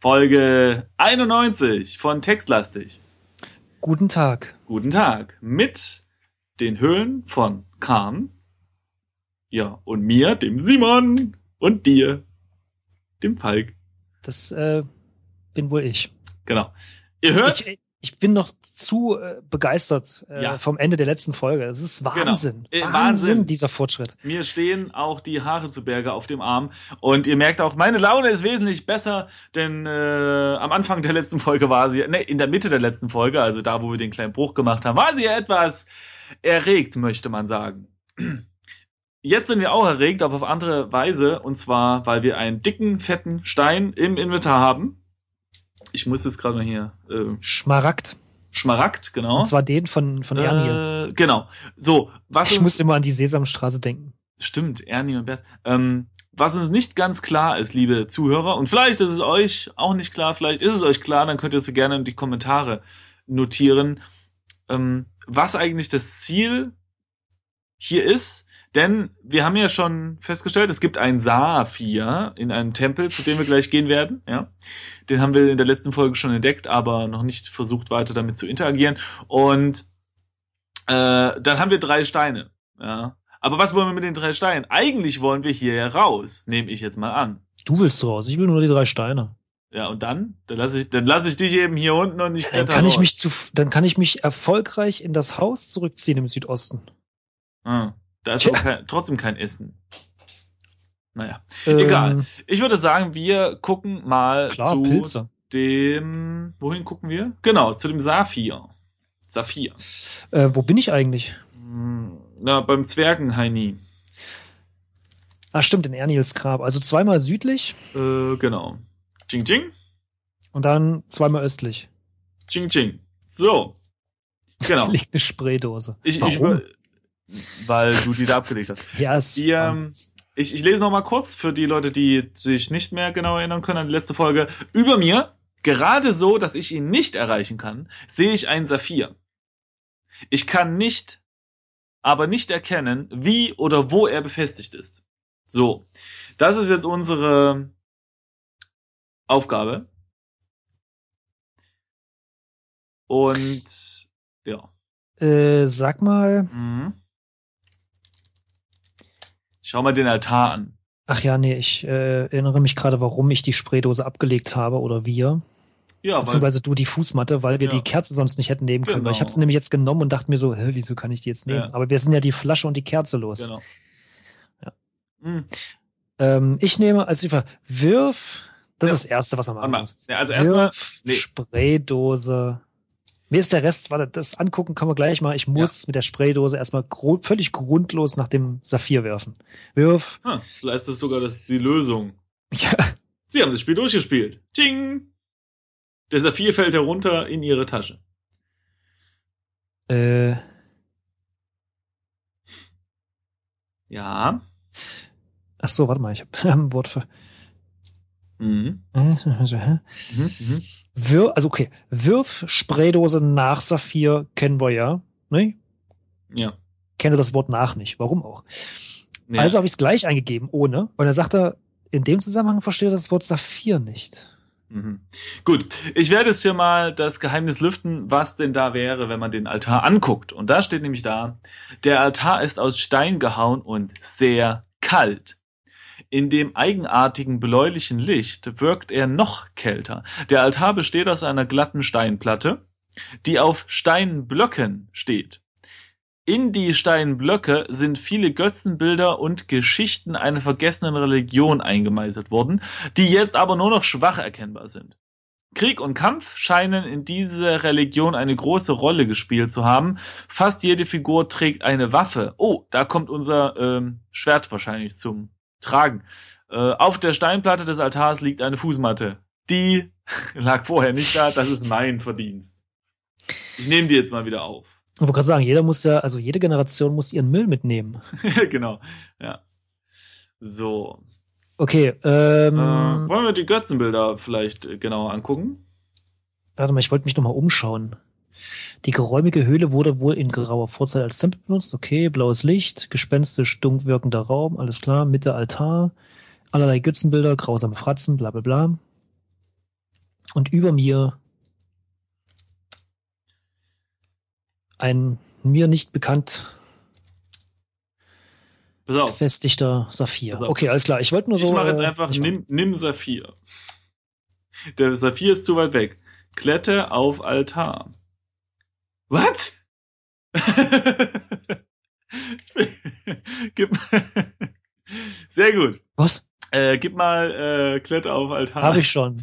Folge 91 von Textlastig. Guten Tag. Guten Tag. Mit den Höhlen von Kahn. Ja, und mir, dem Simon. Und dir, dem Falk. Das äh, bin wohl ich. Genau. Ihr hört. Ich, ich bin noch zu äh, begeistert äh, Ja. vom Ende der letzten Folge. Es ist Wahnsinn. Äh, Wahnsinn, Wahnsinn. dieser Fortschritt. Mir stehen auch die Haare zu Berge auf dem Arm. Und ihr merkt auch, meine Laune ist wesentlich besser, denn äh, am Anfang der letzten Folge war sie, ne, in der Mitte der letzten Folge, also da, wo wir den kleinen Bruch gemacht haben, war sie etwas erregt, möchte man sagen. Jetzt sind wir auch erregt, aber auf andere Weise. Und zwar, weil wir einen dicken, fetten Stein im Inventar haben. Ich muss jetzt gerade mal hier. Äh, Schmaragd. Schmaragd, genau. Und zwar den von, von Ernie. äh, genau. So, was ich muss immer an die Sesamstraße denken. Stimmt, Ernie und Bert. Ähm, was uns nicht ganz klar ist, liebe Zuhörer, und vielleicht ist es euch auch nicht klar, vielleicht ist es euch klar, dann könnt ihr es so gerne in die Kommentare notieren, ähm, was eigentlich das Ziel hier ist. Denn wir haben ja schon festgestellt, es gibt einen Saphir in einem Tempel, zu dem wir gleich gehen werden. Ja, Den haben wir in der letzten Folge schon entdeckt, aber noch nicht versucht, weiter damit zu interagieren. Und äh, dann haben wir drei Steine. Ja. Aber was wollen wir mit den drei Steinen? Eigentlich wollen wir hier raus, nehme ich jetzt mal an. Du willst raus. Ich will nur die drei Steine. Ja, und dann? Dann lasse ich, dann lasse ich dich eben hier unten und ich Dann kletter kann ich raus. mich zu, dann kann ich mich erfolgreich in das Haus zurückziehen im Südosten. Ah, da ist aber kein, trotzdem kein Essen. Naja. Ähm, Egal. Ich würde sagen, wir gucken mal Klar, zu Pilze. dem. Wohin gucken wir? Genau, zu dem Saphir. Saphir. Äh, wo bin ich eigentlich? Hm, Na, beim Zwergenheini. Ah, stimmt, in Erniels Grab. Also zweimal südlich Äh, genau. Ching Ching. und dann zweimal östlich. Ching Ching. So. Genau. Liegt eine Spraydose. Ich, ich, Warum? Weil du die da abgelegt hast. ja, es Die, ähm, Ich, ich lese noch mal kurz für die Leute, die sich nicht mehr genau erinnern können an die letzte Folge. Über mir, gerade so, dass ich ihn nicht erreichen kann, sehe ich einen Saphir. Ich kann nicht, aber nicht erkennen, wie oder wo er befestigt ist. So, das ist jetzt unsere Aufgabe. Und ja. äh, sag mal, Mhm. Schau mal den Altar an. ach ja, nee, ich äh, erinnere mich gerade, warum ich die Spraydose abgelegt habe oder wir. Ja, weil, Beziehungsweise du die Fußmatte, weil wir Ja. die Kerze sonst nicht hätten nehmen können. Weil ich Genau. habe sie nämlich jetzt genommen und dachte mir so, hä, wieso kann ich die jetzt nehmen? Ja. Aber wir sind ja die Flasche und die Kerze los. genau. Ja. Mhm. Ähm, ich nehme als Liefer, wirf, das ist das Erste, was man machen muss. Also erstmal, nee. Spraydose. Mir ist der Rest, warte, das angucken können wir gleich mal. Ich muss mit der Spraydose erstmal gru völlig grundlos nach dem Saphir werfen. Wirf. hm, vielleicht ist das sogar das, die Lösung. Ja. Sie haben das Spiel durchgespielt. Ting! Der Saphir fällt herunter in ihre Tasche. Äh, Ja. ach so, warte mal, ich habe ein Wort für. Mhm. Also, Mhm. Mhm. Wir, also okay, Wirf Spraydose nach Saphir kennen wir ja. Ne? Ja. Kenne das Wort nach nicht. Warum auch? Nee. Also habe ich es gleich eingegeben, ohne. Und er sagt er, in dem Zusammenhang versteht er das Wort Saphir nicht. Mhm. Gut, ich werde jetzt hier mal das Geheimnis lüften, was denn da wäre, wenn man den Altar anguckt. Und da steht nämlich da, der Altar ist aus Stein gehauen und sehr kalt. In dem eigenartigen bläulichen Licht wirkt er noch kälter. Der Altar besteht aus einer glatten Steinplatte, die auf Steinblöcken steht. In die Steinblöcke sind viele Götzenbilder und Geschichten einer vergessenen Religion eingemeißelt worden, die jetzt aber nur noch schwach erkennbar sind. Krieg und Kampf scheinen in dieser Religion eine große Rolle gespielt zu haben. Fast jede Figur trägt eine Waffe. Oh, da kommt unser ähm, Schwert wahrscheinlich zum Tragen. Äh, auf der Steinplatte des Altars liegt eine Fußmatte. Die lag vorher nicht da, das ist mein Verdienst. Ich nehme die jetzt mal wieder auf. Ich wollte gerade sagen, jeder muss ja, also jede Generation muss ihren Müll mitnehmen. genau, ja. So. Okay, ähm, Äh, wollen wir die Götzenbilder vielleicht äh, genauer angucken? warte mal, ich wollte mich nochmal umschauen. Die geräumige Höhle wurde wohl in grauer Vorzeit als Tempel benutzt. Okay, blaues Licht, gespenstisch dunkel wirkender Raum, alles klar, Mitte Altar, allerlei Götzenbilder, grausame Fratzen, bla bla bla. Und über mir ein mir nicht bekannt befestigter Saphir. Okay, alles klar. Ich wollte nur so. ich mache jetzt äh, einfach, nimm, nimm Saphir. Der Saphir ist zu weit weg. Klette auf Altar. Was? Ich bin- gib, sehr gut. Was? Äh, gib mal äh, Klette auf Altar. Habe ich schon.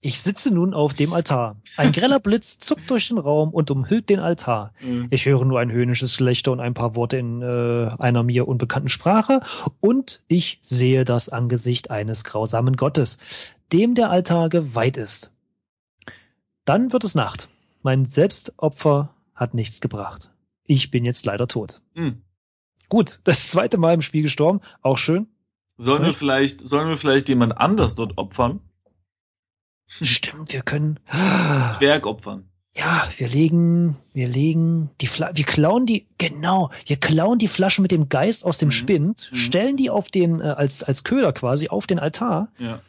Ich sitze nun auf dem Altar. Ein greller Blitz zuckt durch den Raum und umhüllt den Altar. Äh, Ich höre nur ein höhnisches Gelächter und ein paar Worte in äh, einer mir unbekannten Sprache und ich sehe das Angesicht eines grausamen Gottes, dem der Altar geweiht ist. Dann wird es Nacht. Mein Selbstopfer hat nichts gebracht. Ich bin jetzt leider tot. hm. Gut, das zweite Mal im Spiel gestorben, auch schön. Sollen wir Hm? vielleicht, sollen wir vielleicht jemand anders dort opfern? Stimmt, wir können. Zwerg opfern. Ja, wir legen, wir legen die Fla wir klauen die, genau, wir klauen die Flasche mit dem Geist aus dem Mhm. Spind, Mhm. stellen die auf den, äh, als, als Köder quasi auf den Altar Ja.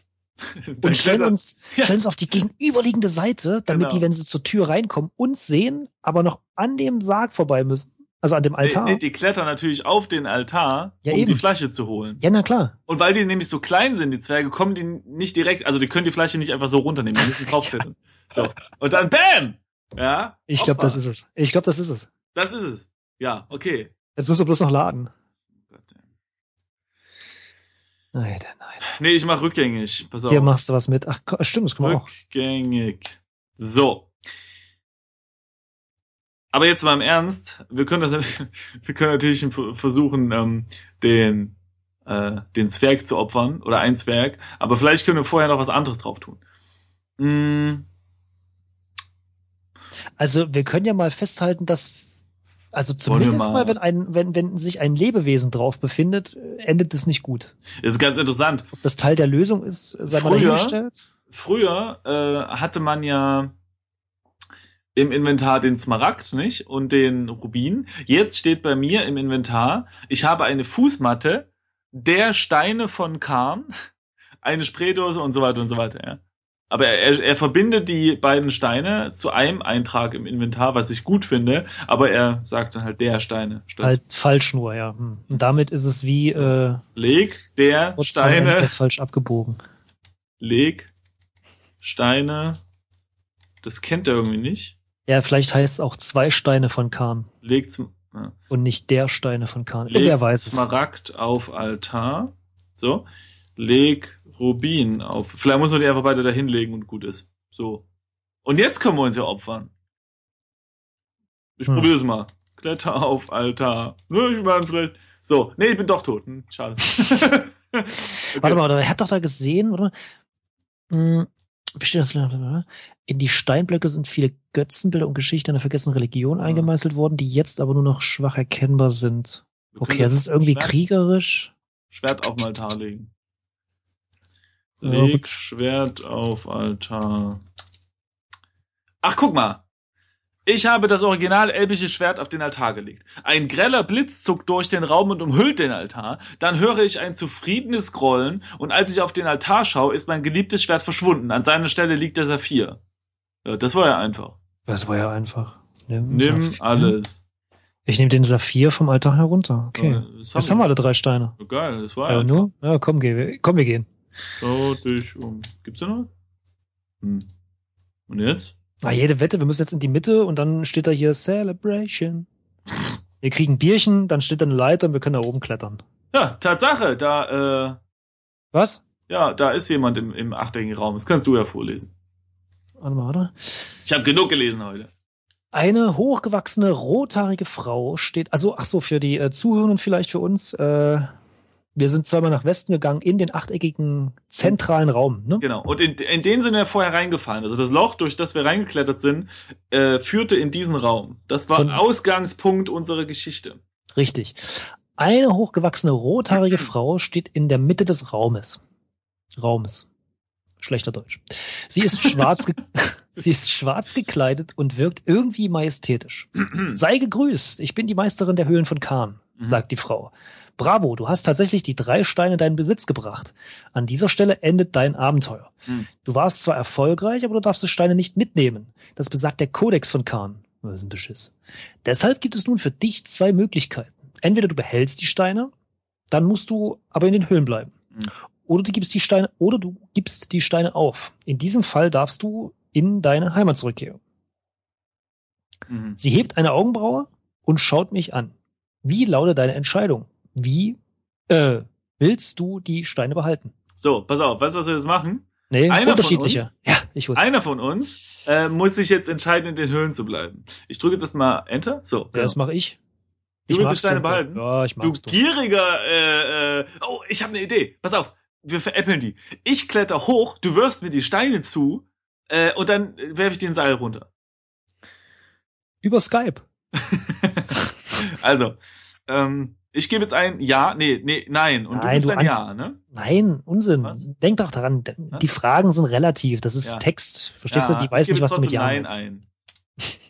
Und stellen uns, Ja. stellen uns auf die gegenüberliegende Seite, damit Genau. die, wenn sie zur Tür reinkommen, uns sehen, aber noch an dem Sarg vorbei müssen. Also an dem Altar. Nee, nee, die klettern natürlich auf den Altar, Ja, um eben. die Flasche zu holen. ja, na klar. Und weil die nämlich so klein sind, die Zwerge, kommen die nicht direkt, also die können die Flasche nicht einfach so runternehmen, die müssen draufklettern. So. Und dann BAM! Ja. Ich glaube, das ist es. Ich glaube, das ist es. Das ist es. Ja, okay. Jetzt müssen wir bloß noch laden. Gott, ey. Nein, nein. Nee, ich mach rückgängig. Pass auf. Hier machst du was mit. Ach, stimmt, das können wir auch. Rückgängig. So. Aber jetzt mal im Ernst, wir können das, wir können natürlich versuchen, ähm, den, äh, den Zwerg zu opfern oder ein Zwerg, aber vielleicht können wir vorher noch was anderes drauf tun. Mm, Also wir können ja mal festhalten, dass also zumindest mal- mal, wenn ein wenn wenn sich ein Lebewesen drauf befindet, endet es nicht gut. ist ganz interessant. Ob das Teil der Lösung ist, sei mal Früher- dahingestellt. Früher äh, hatte man ja im Inventar den Smaragd, nicht? Und den Rubin. Jetzt steht bei mir im Inventar, ich habe eine Fußmatte, der Steine von Karn, eine Spraydose und so weiter und so weiter, ja. Aber er, er verbindet die beiden Steine zu einem Eintrag im Inventar, was ich gut finde, aber er sagt dann halt der Steine. statt Halt falsch nur, ja. Hm. Und damit ist es wie So. äh, Leg der Steine, falsch abgebogen. leg Steine, das kennt er irgendwie nicht. Ja, vielleicht heißt es auch zwei Steine von Kahn Leg zum, ja. und nicht der Steine von Kahn. Leg Wer weiß es. Smaragd auf Altar. So. Leg Rubin auf. Vielleicht muss man die einfach beide da hinlegen und gut ist. So. Und jetzt können wir uns ja opfern. Ich Hm. probier's mal. Kletter auf Altar. Ne, ich meine vielleicht. So. Nee, ich bin doch tot. Hm, schade. okay. Warte mal, er hat doch da gesehen, oder? Hm, besteht das in die Steinblöcke sind viele Götzenbilder und Geschichten einer vergessenen Religion Ja. eingemeißelt worden, die jetzt aber nur noch schwach erkennbar sind. Wir Okay, es ist irgendwie Schwert, kriegerisch. Schwert auf den Altar legen. Leg. Schwert auf Altar. Ach, guck mal. Ich habe das original elbische Schwert auf den Altar gelegt. Ein greller Blitz zuckt durch den Raum und umhüllt den Altar. Dann höre ich ein zufriedenes Grollen und als ich auf den Altar schaue, ist mein geliebtes Schwert verschwunden. An seiner Stelle liegt der Saphir. Ja, das war ja einfach. Das war ja einfach. Nimm, Nimm Saphir. alles. Ich nehme den Saphir vom Altar herunter. Okay. Ja, das Jetzt haben wir alle drei Steine. wir. Geil, das war Ja, ja. nur? Ja, komm, geh, wir- komm, wir gehen. Schau dich um. Gibt's da noch? Hm. Und jetzt? Ah, jede Wette, wir müssen jetzt in die Mitte und dann steht da hier Celebration. Wir kriegen Bierchen, dann steht da eine Leiter und wir können da oben klettern. Ja, Tatsache, da, äh, Was? Ja, da ist jemand im, im achteckigen Raum. Das kannst du ja vorlesen. Warte mal, warte. Ich habe genug gelesen heute. Eine hochgewachsene, rothaarige Frau steht, also, ach so, für die äh, Zuhörenden vielleicht für uns, äh, wir sind zweimal nach Westen gegangen in den achteckigen zentralen Raum, ne? Genau. Und in, in den sind wir vorher reingefallen. Also das Loch, durch das wir reingeklettert sind, äh, führte in diesen Raum. Das war Von- Ausgangspunkt unserer Geschichte. Richtig. Eine hochgewachsene, rothaarige Frau steht in der Mitte des Raumes. Raumes. Schlechter Deutsch. Sie ist schwarz, ge sie ist schwarz gekleidet und wirkt irgendwie majestätisch. Sei gegrüßt, ich bin die Meisterin der Höhlen von Kahn. Mhm. sagt die Frau. Bravo, du hast tatsächlich die drei Steine in deinen Besitz gebracht. An dieser Stelle endet dein Abenteuer. Mhm. Du warst zwar erfolgreich, aber du darfst die Steine nicht mitnehmen. Das besagt der Kodex von Khan. Das ist ein Beschiss. Deshalb gibt es nun für dich zwei Möglichkeiten. Entweder du behältst die Steine, dann musst du aber in den Höhlen bleiben. Mhm. Oder du gibst die Steine, oder du gibst die Steine auf. In diesem Fall darfst du in deine Heimat zurückkehren. Mhm. Sie hebt eine Augenbraue und schaut mich an. Wie lautet deine Entscheidung? Wie äh, willst du die Steine behalten? So, pass auf, weißt du, was wir jetzt machen? Nee, einer unterschiedliche. Uns, ja, ich wusste. Einer von uns äh, muss sich jetzt entscheiden, in den Höhlen zu bleiben. Ich drücke jetzt erstmal Enter. So. Ja, genau. das mache ich. Du willst die Steine behalten? Ja, ich mag's Du gieriger, äh, äh, oh, ich habe eine Idee. Pass auf, wir veräppeln die. Ich kletter hoch, du wirfst mir die Steine zu äh, und dann werfe ich den Seil runter. Über Skype. also, ähm, ich gebe jetzt ein Ja, nee, nee, nein. Und nein, du gibst ein Ja, ne? Nein, Unsinn. Was? Denk doch daran, die Fragen sind relativ. Das ist ja. Text. Verstehst ja, du? Die weiß nicht, was du mit Ja Nein ein.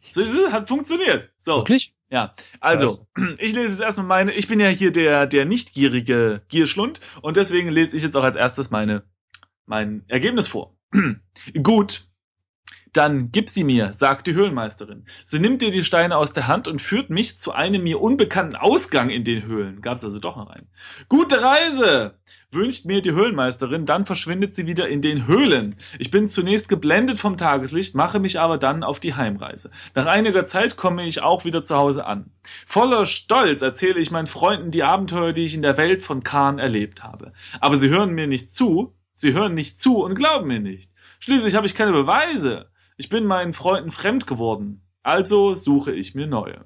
So, hat funktioniert. So. Wirklich? Ja. Also, ich lese jetzt erstmal meine, ich bin ja hier der, der nicht gierige Gierschlund und deswegen lese ich jetzt auch als erstes meine, mein Ergebnis vor. Gut, dann gib sie mir, sagt die Höhlenmeisterin. Sie nimmt dir die Steine aus der Hand und führt mich zu einem mir unbekannten Ausgang in den Höhlen. Gab's also doch noch einen. Gute Reise! wünscht mir die Höhlenmeisterin, dann verschwindet sie wieder in den Höhlen. Ich bin zunächst geblendet vom Tageslicht, mache mich aber dann auf die Heimreise. Nach einiger Zeit komme ich auch wieder zu Hause an. Voller Stolz erzähle ich meinen Freunden die Abenteuer, die ich in der Welt von Khan erlebt habe. Aber sie hören mir nicht zu, sie hören nicht zu und glauben mir nicht. Schließlich habe ich keine Beweise. Ich bin meinen Freunden fremd geworden, also suche ich mir neue.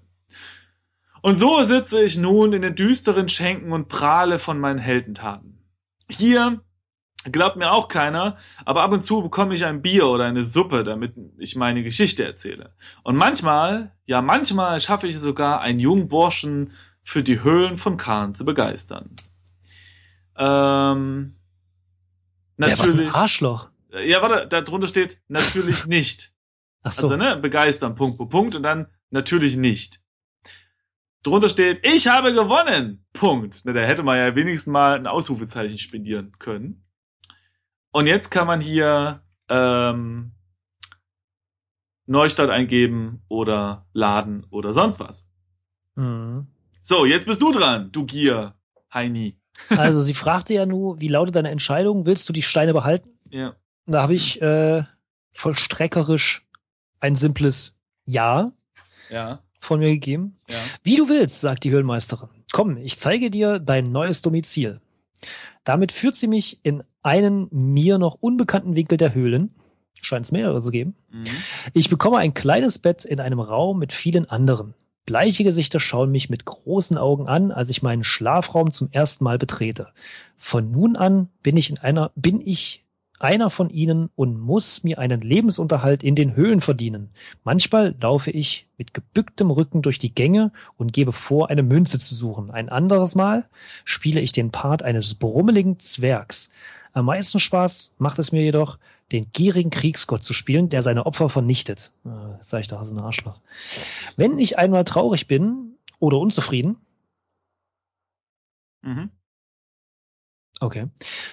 Und so sitze ich nun in den düsteren Schenken und prahle von meinen Heldentaten. Hier glaubt mir auch keiner, aber ab und zu bekomme ich ein Bier oder eine Suppe, damit ich meine Geschichte erzähle. Und manchmal, ja manchmal schaffe ich es sogar, einen jungen Burschen für die Höhlen von Kahn zu begeistern. Ähm, natürlich. Ja, was ein Arschloch. Ja, warte, da drunter steht natürlich nicht. Ach so. Also, ne, begeistern, Punkt, Punkt, Punkt und dann natürlich nicht. Drunter steht, ich habe gewonnen, Punkt. Ne, da hätte man ja wenigstens mal ein Ausrufezeichen spendieren können. Und jetzt kann man hier ähm, Neustart eingeben oder laden oder sonst was. Mhm. So, jetzt bist du dran, du Gier, Heini. also sie fragte ja nur, wie lautet deine Entscheidung? Willst du die Steine behalten? Ja. Da habe ich äh, vollstreckerisch ein simples Ja, ja. von mir gegeben. Ja. Wie du willst, sagt die Höhlenmeisterin. Komm, ich zeige dir dein neues Domizil. Damit führt sie mich in einen mir noch unbekannten Winkel der Höhlen. Scheint es mehrere zu geben. Mhm. Ich bekomme ein kleines Bett in einem Raum mit vielen anderen. Bleiche Gesichter schauen mich mit großen Augen an, als ich meinen Schlafraum zum ersten Mal betrete. Von nun an bin ich in einer, bin ich einer von ihnen und muss mir einen Lebensunterhalt in den Höhlen verdienen. Manchmal laufe ich mit gebücktem Rücken durch die Gänge und gebe vor, eine Münze zu suchen. Ein anderes Mal spiele ich den Part eines brummeligen Zwergs. Am meisten Spaß macht es mir jedoch, den gierigen Kriegsgott zu spielen, der seine Opfer vernichtet. Äh, sag ich doch, so ein Arschloch. Wenn ich einmal traurig bin oder unzufrieden, mhm. Okay.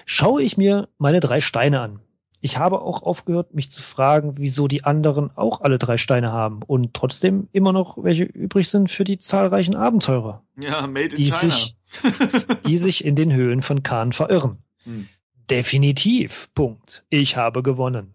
Schaue ich mir meine drei Steine an. Ich habe auch aufgehört, mich zu fragen, wieso die anderen auch alle drei Steine haben und trotzdem immer noch welche übrig sind für die zahlreichen Abenteurer. Ja, made in die China. Sich, die sich in den Höhlen von Khan verirren. Hm. Definitiv. Punkt. Ich habe gewonnen.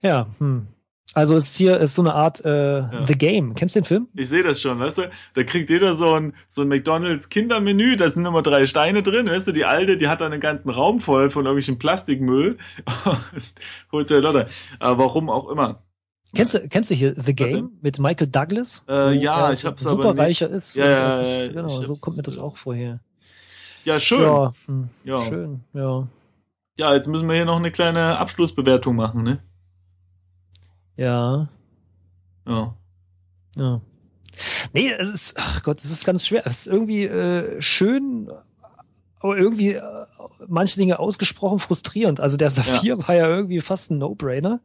Ja, hm. Also es ist hier ist so eine Art äh, ja. The Game. Kennst du den Film? Ich sehe das schon, weißt du? Da kriegt jeder so ein so ein McDonald's Kindermenü, da sind immer drei Steine drin, weißt du? Die alte, die hat dann einen ganzen Raum voll von irgendwelchem Plastikmüll. Holst du ja Leute. Aber warum auch immer. Kennst du, kennst du hier The Game mit Michael Douglas? Äh, ja, ich hab's super aber nicht. reicher ist. Ja, ja, ist, genau, so kommt mir das auch vorher. Ja, schön. Ja, hm, ja, schön, ja. Ja, jetzt müssen wir hier noch eine kleine Abschlussbewertung machen, ne? Ja. Ja. Ja. Nee, es ist, ach Gott, es ist ganz schwer. Es ist irgendwie äh, schön, aber irgendwie äh, manche Dinge ausgesprochen frustrierend. Also der Saphir ja. war ja irgendwie fast ein No-Brainer.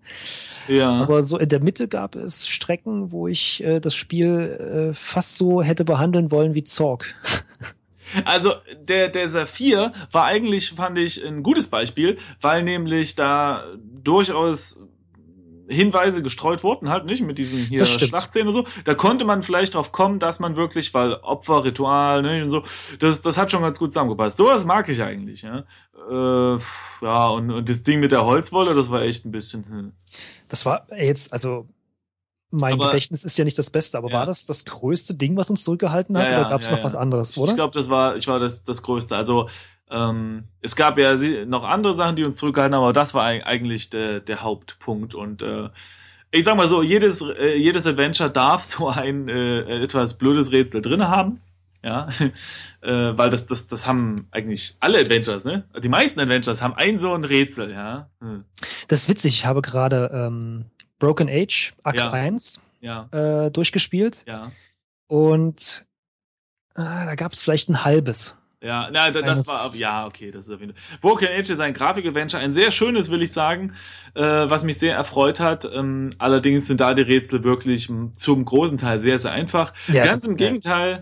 Ja. Aber so in der Mitte gab es Strecken, wo ich äh, das Spiel äh, fast so hätte behandeln wollen wie Zorg. Also der, der Saphir war eigentlich, fand ich, ein gutes Beispiel, weil nämlich da durchaus Hinweise gestreut wurden, halt nicht mit diesen hier Schlachtszenen und so. Da konnte man vielleicht drauf kommen, dass man wirklich, weil Opfer, Ritual, ne, und so, das, das hat schon ganz gut zusammengepasst. Sowas mag ich eigentlich, ja. Äh, ja, und, und das Ding mit der Holzwolle, das war echt ein bisschen. Hm. Das war jetzt, also mein aber, Gedächtnis ist ja nicht das Beste, aber ja. war das das größte Ding, was uns zurückgehalten hat, ja, oder gab es ja, noch was anderes, oder? Ich glaube, das war, ich war das, das Größte. Also ähm, es gab ja noch andere Sachen, die uns zurückgehalten haben, aber das war eigentlich der, der Hauptpunkt. Und äh, ich sag mal so, jedes, äh, jedes Adventure darf so ein äh, etwas blödes Rätsel drinne haben. Ja, äh, weil das, das, das haben eigentlich alle Adventures, ne? Die meisten Adventures haben ein so ein Rätsel, ja. Hm. Das ist witzig, ich habe gerade ähm, Broken Age, Akt ja. 1, ja. Äh, durchgespielt. Ja. Und äh, da gab es vielleicht ein halbes. Ja, na, das war, ja, okay, das ist auf jeden Fall. Broken Age ist ein Grafik-Adventure, ein sehr schönes, will ich sagen, äh, was mich sehr erfreut hat. Ähm, allerdings sind da die Rätsel wirklich zum großen Teil sehr, sehr einfach. Ja, Ganz im ja. Gegenteil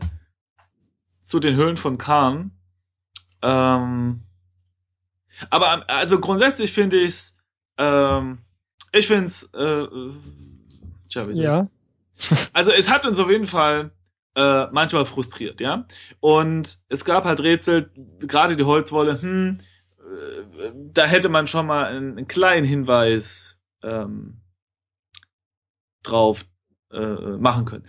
zu den Höhlen von Khan. Ähm, aber also grundsätzlich finde ich's, ähm, ich finde es, äh, tja, wie ja. Also es hat uns auf jeden Fall äh, manchmal frustriert, ja. Und es gab halt Rätsel, gerade die Holzwolle, hm, äh, da hätte man schon mal einen, einen kleinen Hinweis ähm, drauf äh, machen können.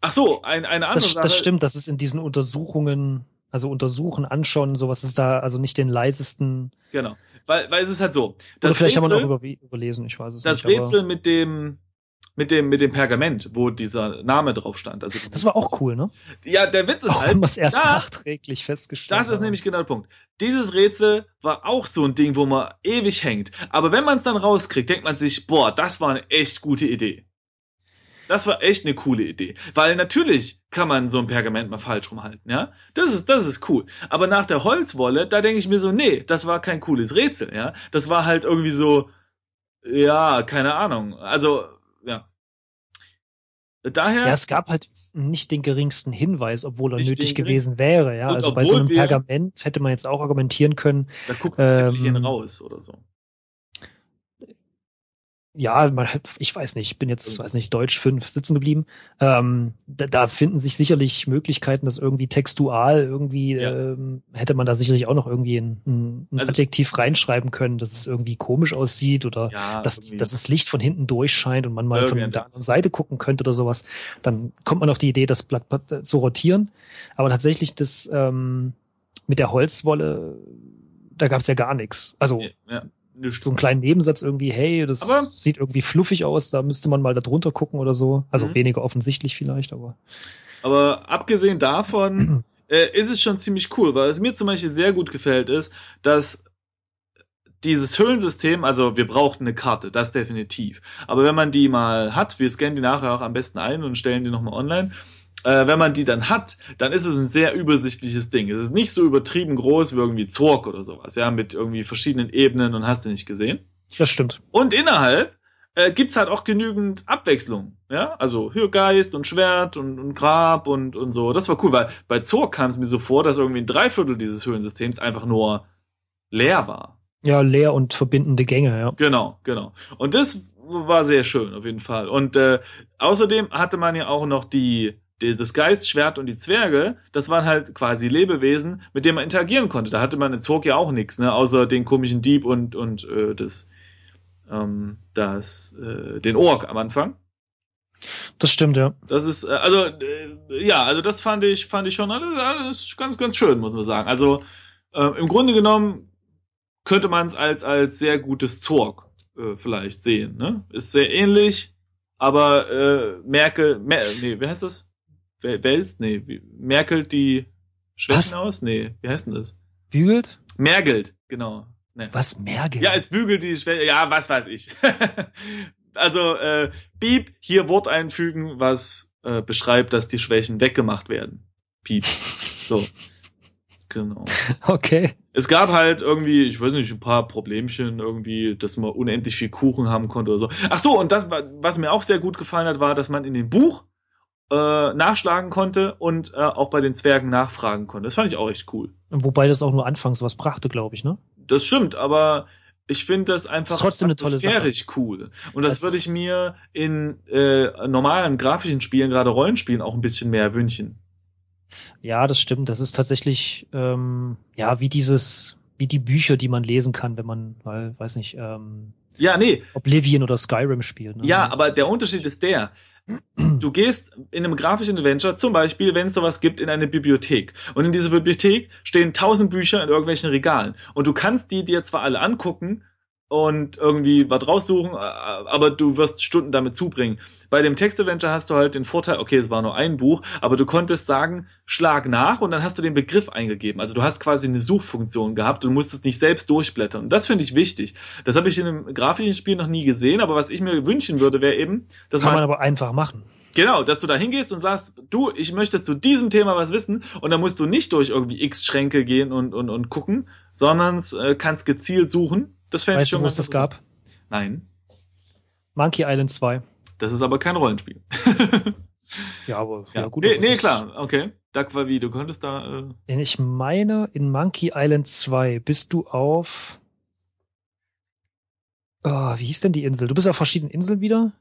Ach so, ein, eine andere das, Sache. Das stimmt, das ist in diesen Untersuchungen also untersuchen, anschauen, sowas ist da also nicht den leisesten. Genau, weil, weil es ist halt so. Das Oder vielleicht Rätsel, haben wir noch über, überlesen, ich weiß es das nicht. Das Rätsel mit dem mit dem mit dem Pergament, wo dieser Name drauf stand. Also das, das war auch cool, ne? Ja, der Witz ist auch halt, was erst da, nachträglich festgestellt. Das ist nämlich genau der Punkt. Dieses Rätsel war auch so ein Ding, wo man ewig hängt. Aber wenn man es dann rauskriegt, denkt man sich, boah, das war eine echt gute Idee. Das war echt eine coole Idee. Weil natürlich kann man so ein Pergament mal falsch rumhalten, ja. Das ist, das ist cool. Aber nach der Holzwolle, da denke ich mir so, nee, das war kein cooles Rätsel, ja. Das war halt irgendwie so, ja, keine Ahnung. Also. Daher. Ja, es gab halt nicht den geringsten Hinweis, obwohl er nötig gewesen wäre, ja. also bei so einem Pergament hätte man jetzt auch argumentieren können. Da guckt ein Zettelchen ähm, raus oder so ja, man, ich weiß nicht, ich bin jetzt, weiß nicht, Deutsch 5 sitzen geblieben. Ähm, da, da finden sich sicherlich Möglichkeiten, das irgendwie textual irgendwie ja. ähm, hätte man da sicherlich auch noch irgendwie ein, ein also, Adjektiv reinschreiben können, dass es irgendwie komisch aussieht oder ja, dass, dass das Licht von hinten durchscheint und man mal von der anderen Seite gucken könnte oder sowas. Dann kommt man auf die Idee, das Blatt zu rotieren. Aber tatsächlich das ähm, mit der Holzwolle, da gab es ja gar nichts. Also ja, so einen kleinen Nebensatz irgendwie, hey, das aber sieht irgendwie fluffig aus, da müsste man mal da drunter gucken oder so. Also mhm. weniger offensichtlich vielleicht, aber. Aber abgesehen davon äh, ist es schon ziemlich cool, weil es mir zum Beispiel sehr gut gefällt ist, dass dieses Höhlensystem, also wir brauchten eine Karte, das definitiv. Aber wenn man die mal hat, wir scannen die nachher auch am besten ein und stellen die nochmal online, äh, wenn man die dann hat, dann ist es ein sehr übersichtliches Ding. Es ist nicht so übertrieben groß wie irgendwie Zorg oder sowas, ja, mit irgendwie verschiedenen Ebenen und hast du nicht gesehen. Das stimmt. Und innerhalb äh, gibt's halt auch genügend Abwechslung, ja, also Hürgeist und Schwert und, und Grab und, und so. Das war cool, weil bei Zorg kam es mir so vor, dass irgendwie ein Dreiviertel dieses Höhlensystems einfach nur leer war. Ja, leer und verbindende Gänge, ja. Genau, genau. Und das war sehr schön, auf jeden Fall. Und äh, außerdem hatte man ja auch noch die, das Geistschwert und die Zwerge, das waren halt quasi Lebewesen, mit denen man interagieren konnte. Da hatte man in Zog ja auch nichts, ne, außer den komischen Dieb und und äh, das ähm, das äh, den Ork am Anfang. Das stimmt, ja. Das ist äh, also äh, ja, also das fand ich fand ich schon alles, alles ganz ganz schön, muss man sagen. Also äh, im Grunde genommen könnte man es als als sehr gutes Zorg äh, vielleicht sehen, ne? Ist sehr ähnlich, aber äh, Merkel, Mer nee, wie heißt das? Wälzt? Nee, merkelt die Schwächen aus? Nee, wie heißt denn das? Bügelt? Mergelt, genau. Nee. Was, mergelt? Ja, es bügelt die Schwächen. Ja, was weiß ich. also, äh, Piep, hier Wort einfügen, was äh, beschreibt, dass die Schwächen weggemacht werden. Piep. So. Genau. Okay. Es gab halt irgendwie, ich weiß nicht, ein paar Problemchen irgendwie, dass man unendlich viel Kuchen haben konnte oder so. Ach so, und das, was mir auch sehr gut gefallen hat, war, dass man in dem Buch äh, nachschlagen konnte und äh, auch bei den Zwergen nachfragen konnte. Das fand ich auch echt cool. Wobei das auch nur anfangs was brachte, glaube ich, ne? Das stimmt, aber ich finde das einfach ist trotzdem eine tolle Sache. cool. Und das, Das würde ich mir in äh, normalen grafischen Spielen, gerade Rollenspielen, auch ein bisschen mehr wünschen. Ja, das stimmt. Das ist tatsächlich, ähm, ja, wie dieses, wie die Bücher, die man lesen kann, wenn man, weil, weiß nicht, ähm, Ja, nee, Oblivion oder Skyrim spielt. Ne? Ja, aber der Unterschied ist der. Du gehst in einem grafischen Adventure, zum Beispiel, wenn es sowas gibt, in eine Bibliothek. Und in dieser Bibliothek stehen tausend Bücher in irgendwelchen Regalen. Und du kannst die dir zwar alle angucken und irgendwie was raussuchen, äh, aber du wirst Stunden damit zubringen. Bei dem Text-Adventure hast du halt den Vorteil, okay, es war nur ein Buch, aber du konntest sagen, schlag nach und dann hast du den Begriff eingegeben. Also du hast quasi eine Suchfunktion gehabt und musstest nicht selbst durchblättern. Und das finde ich wichtig. Das habe ich in einem grafischen Spiel noch nie gesehen, aber was ich mir wünschen würde, wäre eben, dass kann man man aber einfach machen. Genau, dass du da hingehst und sagst, du, ich möchte zu diesem Thema was wissen und dann musst du nicht durch irgendwie X-Schränke gehen und, und, und gucken, sondern äh, kannst gezielt suchen. Das fände ich Weißt du, schon wo es das gab? Nein, Monkey Island 2. das ist aber kein Rollenspiel. Ja, aber ja, ja, gut. nee, nee klar, okay. Duck war wie, du könntest da, äh, Denn ich meine, in Monkey Island 2 bist du auf. Oh, wie hieß denn die Insel? Du bist auf verschiedenen Inseln wieder.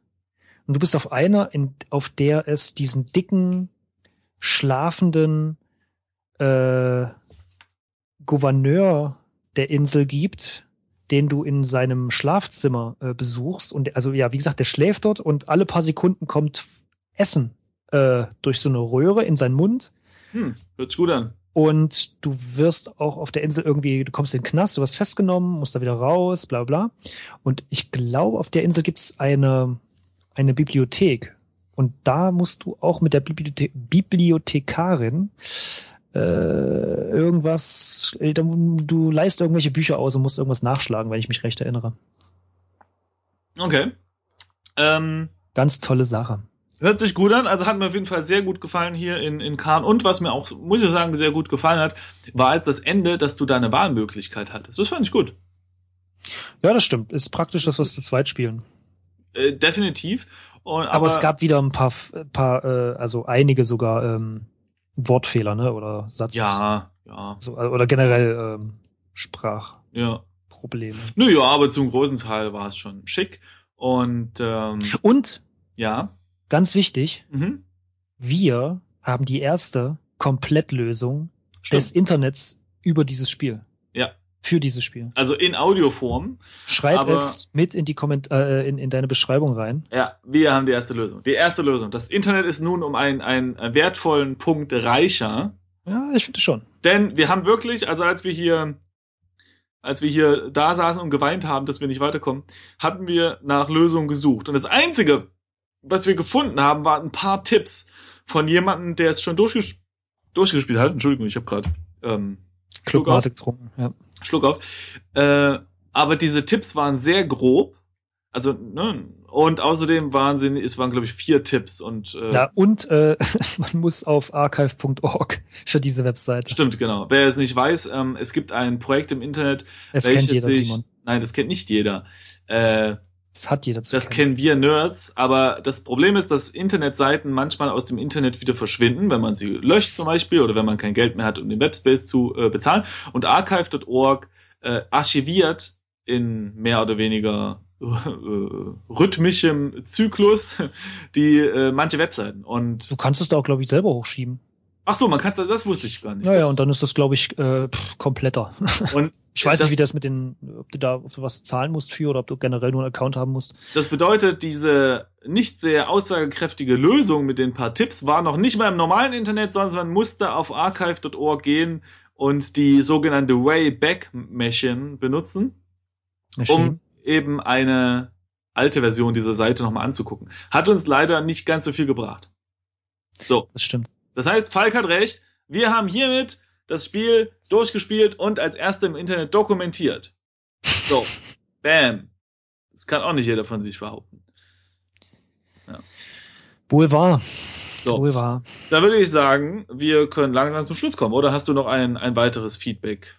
Und du bist auf einer, in, auf der es diesen dicken, schlafenden äh, Gouverneur der Insel gibt, den du in seinem Schlafzimmer äh, besuchst. Und also ja, wie gesagt, der schläft dort und alle paar Sekunden kommt Essen äh, durch so eine Röhre in seinen Mund. hm, hört gut an. Und du wirst auch auf der Insel irgendwie, du kommst in den Knast, du wirst festgenommen, musst da wieder raus, bla bla. Und ich glaube, auf der Insel gibt's eine, eine Bibliothek. Und da musst du auch mit der Bibliothe Bibliothekarin äh, irgendwas, äh, du leist irgendwelche Bücher aus und musst irgendwas nachschlagen, wenn ich mich recht erinnere. Okay. Ähm, Ganz tolle Sache. Hört sich gut an, also hat mir auf jeden Fall sehr gut gefallen hier in, in Kahn. Und was mir auch, muss ich sagen, sehr gut gefallen hat, war jetzt das Ende, dass du da eine Wahlmöglichkeit hattest. Das fand ich gut. Ja, das stimmt. Ist praktisch, dass wir es zu zweit spielen. Äh, definitiv. Und, aber, Aber, es gab wieder ein paar, paar äh, also einige sogar ähm, Wortfehler, ne? Oder Satz. Ja, ja, So, äh, oder generell ähm, Sprachprobleme. ja. Nö, ja, aber zum großen Teil war es schon schick. Und ähm, Und ja. ganz wichtig, Mhm. wir haben die erste Komplettlösung des Stimmt. Internets über dieses Spiel. Ja. Für dieses Spiel. Also in Audioform. Schreib Aber- es mit in die Komment äh, in, in deine Beschreibung rein. Ja, wir haben die erste Lösung. Die erste Lösung. Das Internet ist nun um einen, einen wertvollen Punkt reicher. Ja, ich finde schon. Denn wir haben wirklich, also als wir hier, als wir hier da saßen und geweint haben, dass wir nicht weiterkommen, hatten wir nach Lösungen gesucht. Und das Einzige, was wir gefunden haben, waren ein paar Tipps von jemandem, der es schon durchges durchgespielt hat. Entschuldigung, ich habe gerade ähm, Schluck auf. Getrunken. Ja. Schluck auf. Äh, aber diese Tipps waren sehr grob. Also, ne, und außerdem waren sie, es waren, glaube ich, vier Tipps und äh, ja, und äh, man muss auf archive.org für diese Webseite. stimmt, genau. Wer es nicht weiß, ähm, es gibt ein Projekt im Internet, Es kennt jeder, sich, Simon. Nein, das kennt nicht jeder. Äh, Es hat jeder zu das kennen. kennen wir Nerds, aber das Problem ist, dass Internetseiten manchmal aus dem Internet wieder verschwinden, wenn man sie löscht zum Beispiel oder wenn man kein Geld mehr hat, um den Webspace zu äh, bezahlen. Und archive.org äh, archiviert in mehr oder weniger äh, rhythmischem Zyklus die äh, manche Webseiten. Und Du kannst es da auch, glaube ich, selber hochschieben. Ach so, man kann das wusste ich gar nicht. Naja, Das- und dann ist das, glaube ich, äh, pff, kompletter. und Ich weiß nicht, wie das mit den, ob du da ob du was zahlen musst für oder ob du generell nur einen Account haben musst. Das bedeutet, diese nicht sehr aussagekräftige Lösung mit den paar Tipps war noch nicht mal im normalen Internet, sondern man musste auf archive.org gehen und die sogenannte Wayback Machine benutzen, um eben eine alte Version dieser Seite nochmal anzugucken. Hat uns leider nicht ganz so viel gebracht. So, das stimmt. Das heißt, Falk hat recht. Wir haben hiermit das Spiel durchgespielt und als erste im Internet dokumentiert. So, bam. Das kann auch nicht jeder von sich behaupten. Wohl wahr. So, Wohl wahr. da würde ich sagen, wir können langsam zum Schluss kommen. Oder hast du noch ein, ein weiteres Feedback?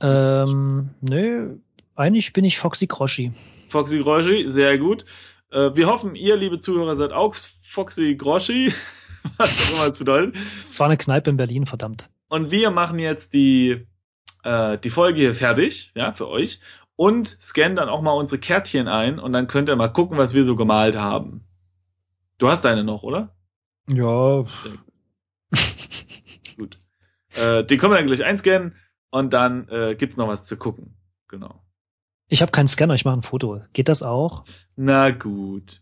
Ähm, nö, eigentlich bin ich Foxy Croschi. Foxy Groschi, sehr gut. Äh, wir hoffen, ihr, liebe Zuhörer, seid auch Foxy Groschi, was auch immer es bedeutet. Es war eine Kneipe in Berlin, verdammt. Und wir machen jetzt die, äh, die Folge hier fertig, ja, für euch. Und scannen dann auch mal unsere Kärtchen ein und dann könnt ihr mal gucken, was wir so gemalt haben. Du hast deine noch, oder? Ja, Sehr gut. gut. Äh, den können wir dann gleich einscannen und dann äh, gibt's noch was zu gucken. Genau. ich habe keinen Scanner, ich mache ein Foto. Geht das auch? Na gut.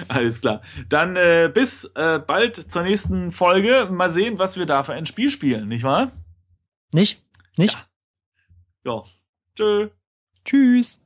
Alles klar. Dann äh, bis äh, bald zur nächsten Folge. Mal sehen, was wir da für ein Spiel spielen, nicht wahr? Nicht? Nicht? Ja. Tschö. Tschüss.